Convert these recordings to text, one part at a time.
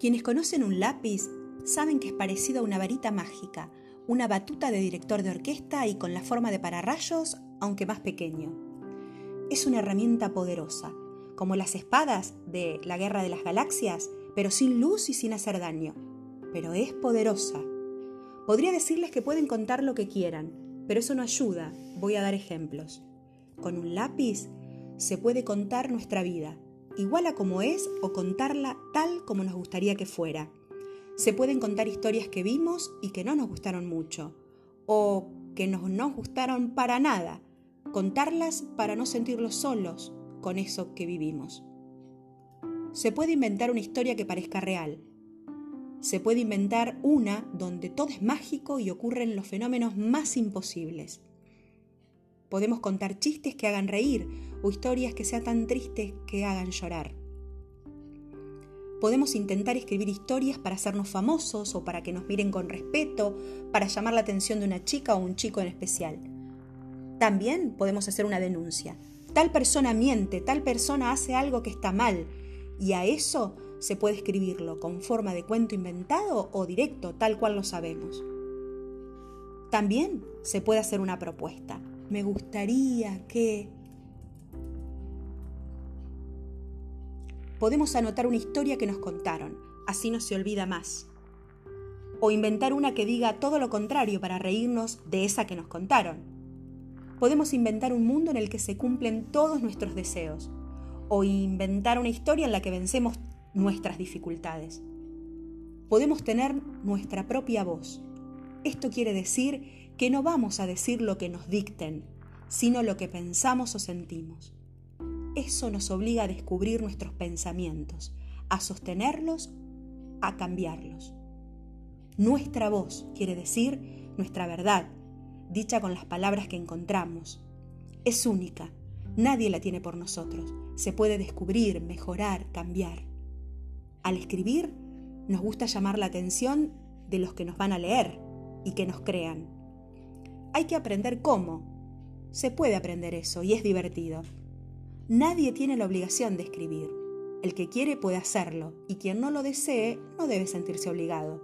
Quienes conocen un lápiz saben que es parecido a una varita mágica, una batuta de director de orquesta y con la forma de pararrayos, aunque más pequeño. Es una herramienta poderosa, como las espadas de la Guerra de las Galaxias, pero sin luz y sin hacer daño. Pero es poderosa. Podría decirles que pueden contar lo que quieran, pero eso no ayuda. Voy a dar ejemplos. Con un lápiz se puede contar nuestra vida, igual a como es o contarla tal como nos gustaría que fuera. Se pueden contar historias que vimos y que no nos gustaron mucho, o que no nos gustaron para nada, contarlas para no sentirlos solos con eso que vivimos. Se puede inventar una historia que parezca real, se puede inventar una donde todo es mágico y ocurren los fenómenos más imposibles. Podemos contar chistes que hagan reír o historias que sean tan tristes que hagan llorar. Podemos intentar escribir historias para hacernos famosos o para que nos miren con respeto, para llamar la atención de una chica o un chico en especial. También podemos hacer una denuncia. Tal persona miente, tal persona hace algo que está mal, y a eso se puede escribirlo con forma de cuento inventado o directo, tal cual lo sabemos. También se puede hacer una propuesta. Me gustaría que... Podemos anotar una historia que nos contaron, así no se olvida más. O inventar una que diga todo lo contrario para reírnos de esa que nos contaron. Podemos inventar un mundo en el que se cumplen todos nuestros deseos. O inventar una historia en la que vencemos nuestras dificultades. Podemos tener nuestra propia voz. Esto quiere decir que no vamos a decir lo que nos dicten, sino lo que pensamos o sentimos. Eso nos obliga a descubrir nuestros pensamientos, a sostenerlos, a cambiarlos. Nuestra voz quiere decir nuestra verdad, dicha con las palabras que encontramos. Es única, nadie la tiene por nosotros. Se puede descubrir, mejorar, cambiar. Al escribir, nos gusta llamar la atención de los que nos van a leer y que nos crean. Hay que aprender cómo. Se puede aprender eso y es divertido. Nadie tiene la obligación de escribir. El que quiere puede hacerlo y quien no lo desee no debe sentirse obligado.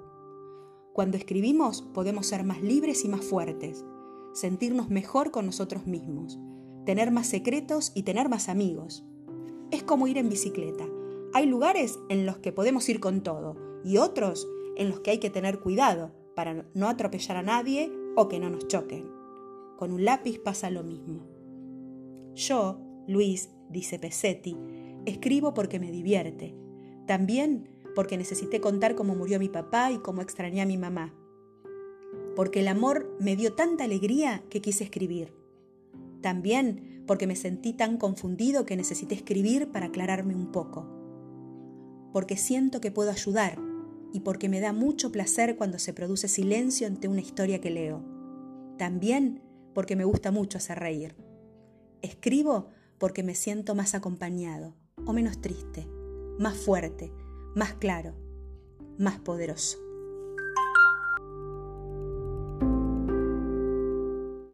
Cuando escribimos podemos ser más libres y más fuertes, sentirnos mejor con nosotros mismos, tener más secretos y tener más amigos. Es como ir en bicicleta. Hay lugares en los que podemos ir con todo y otros en los que hay que tener cuidado para no atropellar a nadie o que no nos choquen. Con un lápiz pasa lo mismo. Yo, Luis, dice Pesetti, escribo porque me divierte. También porque necesité contar cómo murió mi papá y cómo extrañé a mi mamá. Porque el amor me dio tanta alegría que quise escribir. También porque me sentí tan confundido que necesité escribir para aclararme un poco porque siento que puedo ayudar y porque me da mucho placer cuando se produce silencio ante una historia que leo. También porque me gusta mucho hacer reír. Escribo porque me siento más acompañado o menos triste, más fuerte, más claro, más poderoso.